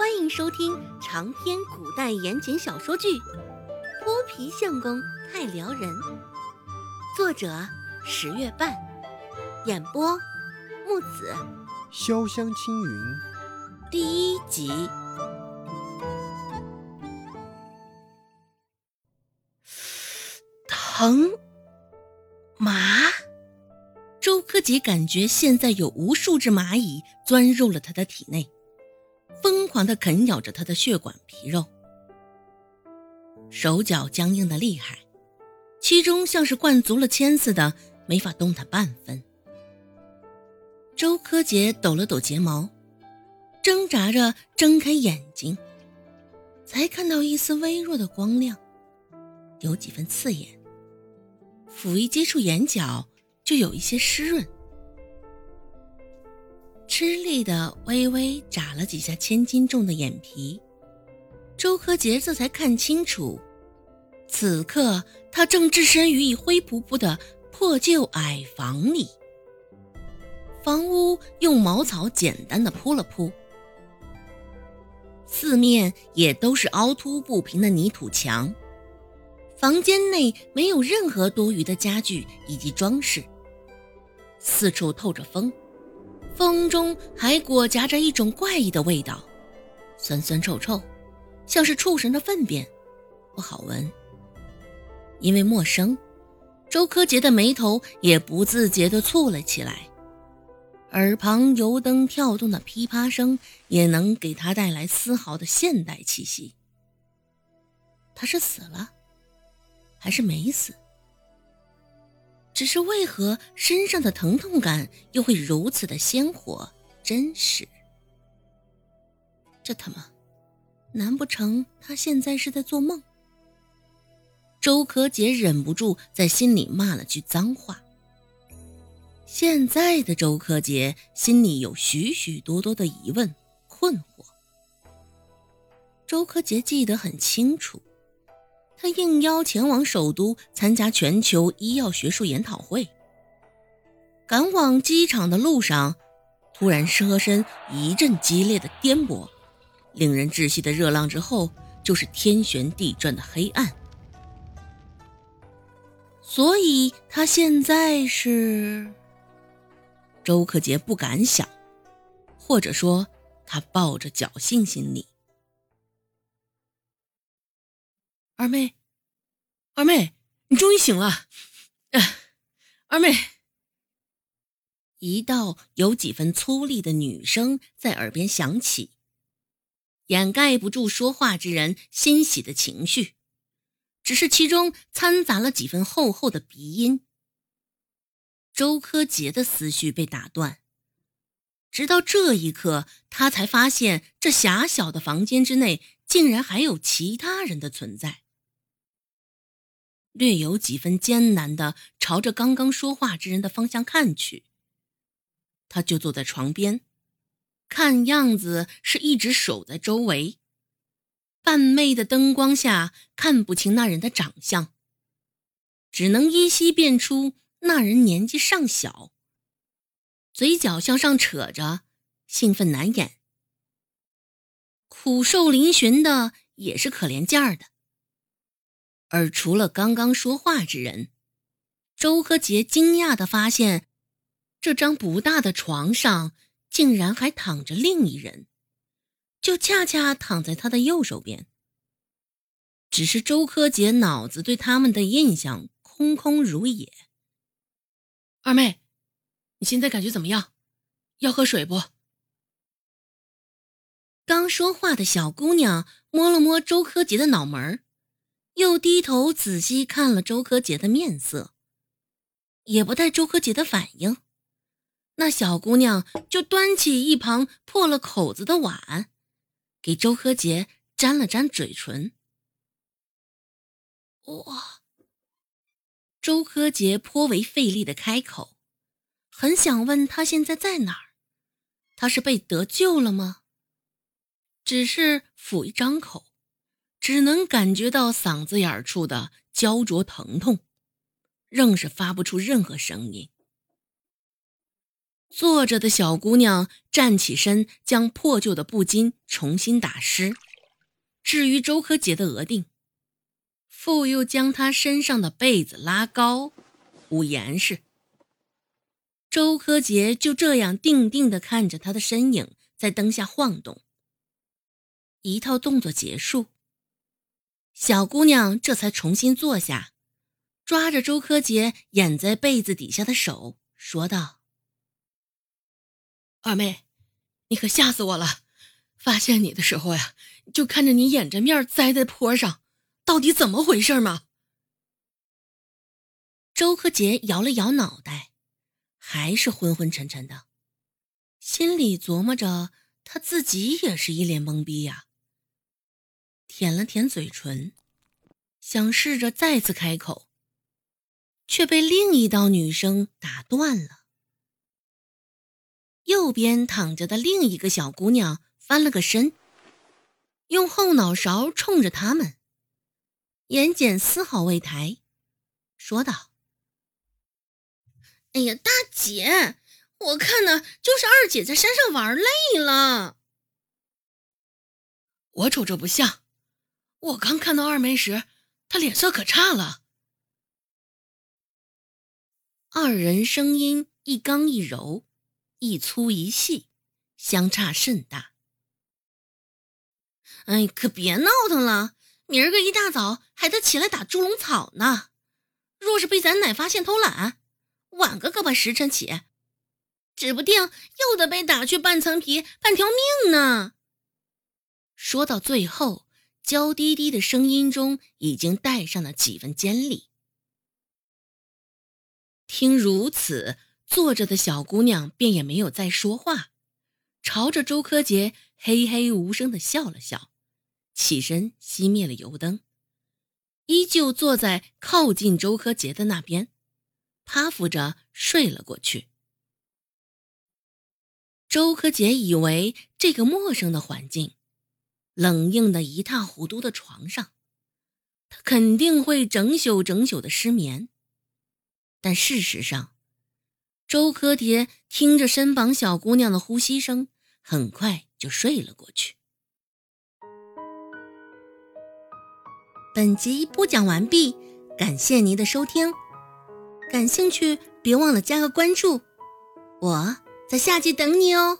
欢迎收听长篇古代言情小说剧《泼皮相公太撩人》，作者十月半，演播木子潇湘青云，第一集。疼，麻。周柯洁感觉现在有无数只蚂蚁钻入了他的体内。疯狂地啃咬着他的血管皮肉，手脚僵硬的厉害，其中像是灌足了铅似的，没法动弹半分。周柯洁抖了抖睫毛，挣扎着睁开眼睛，才看到一丝微弱的光亮，有几分刺眼，甫一接触眼角，就有一些湿润。吃力的微微眨了几下千斤重的眼皮，周柯洁这才看清楚，此刻他正置身于一灰扑扑的破旧矮房里。房屋用茅草简单的铺了铺，四面也都是凹凸不平的泥土墙，房间内没有任何多余的家具以及装饰，四处透着风。风中还裹夹着一种怪异的味道，酸酸臭臭，像是畜生的粪便，不好闻。因为陌生，周柯洁的眉头也不自觉地蹙了起来，耳旁油灯跳动的噼啪声也能给他带来丝毫的现代气息。他是死了，还是没死？只是为何身上的疼痛感又会如此的鲜活真实？这他妈，难不成他现在是在做梦？周可姐忍不住在心里骂了句脏话。现在的周可姐心里有许许多多的疑问困惑。周可姐记得很清楚。他应邀前往首都参加全球医药学术研讨会。赶往机场的路上，突然车身一阵激烈的颠簸，令人窒息的热浪之后，就是天旋地转的黑暗。所以他现在是……周克杰不敢想，或者说，他抱着侥幸心理。二妹，二妹，你终于醒了！二妹，一道有几分粗粝的女声在耳边响起，掩盖不住说话之人欣喜的情绪，只是其中掺杂了几分厚厚的鼻音。周柯洁的思绪被打断，直到这一刻，他才发现这狭小的房间之内竟然还有其他人的存在。略有几分艰难的朝着刚刚说话之人的方向看去，他就坐在床边，看样子是一直守在周围。半昧的灯光下看不清那人的长相，只能依稀辨出那人年纪尚小，嘴角向上扯着，兴奋难掩。苦瘦嶙峋的也是可怜劲儿的。而除了刚刚说话之人，周柯洁惊讶地发现，这张不大的床上竟然还躺着另一人，就恰恰躺在他的右手边。只是周柯洁脑子对他们的印象空空如也。二妹，你现在感觉怎么样？要喝水不？刚说话的小姑娘摸了摸周柯洁的脑门儿。又低头仔细看了周柯洁的面色，也不待周柯洁的反应，那小姑娘就端起一旁破了口子的碗，给周柯洁沾了沾嘴唇。哇！周柯洁颇为费力的开口，很想问他现在在哪儿，他是被得救了吗？只是抚一张口。只能感觉到嗓子眼处的焦灼疼痛，仍是发不出任何声音。坐着的小姑娘站起身，将破旧的布巾重新打湿，至于周柯杰的额定，复又将他身上的被子拉高，捂严实。周柯杰就这样定定地看着他的身影在灯下晃动。一套动作结束，小姑娘这才重新坐下，抓着周柯杰掩在被子底下的手，说道。二妹，你可吓死我了！发现你的时候呀，就看着你掩着面栽在坡上，到底怎么回事嘛？周柯杰摇了摇脑袋，还是昏昏沉沉的，心里琢磨着他自己也是一脸懵逼呀。舔了舔嘴唇，想试着再次开口，却被另一道女声打断了。右边躺着的另一个小姑娘翻了个身，用后脑勺冲着他们，眼睑丝毫未抬，说道：“哎呀，大姐，我看呢，就是二姐在山上玩累了。我瞅着不像，我刚看到二梅时，她脸色可差了。”二人声音一刚一柔。一粗一细，相差甚大。哎，可别闹腾了，明儿个一大早还得起来打猪笼草呢。若是被咱奶发现偷懒，晚个个把时辰起，指不定又得被打去半层皮、半条命呢。说到最后，娇滴滴的声音中已经带上了几分尖利。听如此。坐着的小姑娘便也没有再说话，朝着周柯杰嘿嘿无声的笑了笑，起身熄灭了油灯，依旧坐在靠近周柯杰的那边，趴伏着睡了过去。周柯杰以为这个陌生的环境，冷硬的一塌糊涂的床上，他肯定会整宿整宿的失眠，但事实上。周柯蝶听着身旁小姑娘的呼吸声，很快就睡了过去。本集播讲完毕，感谢您的收听。感兴趣别忘了加个关注，我在下集等你哦。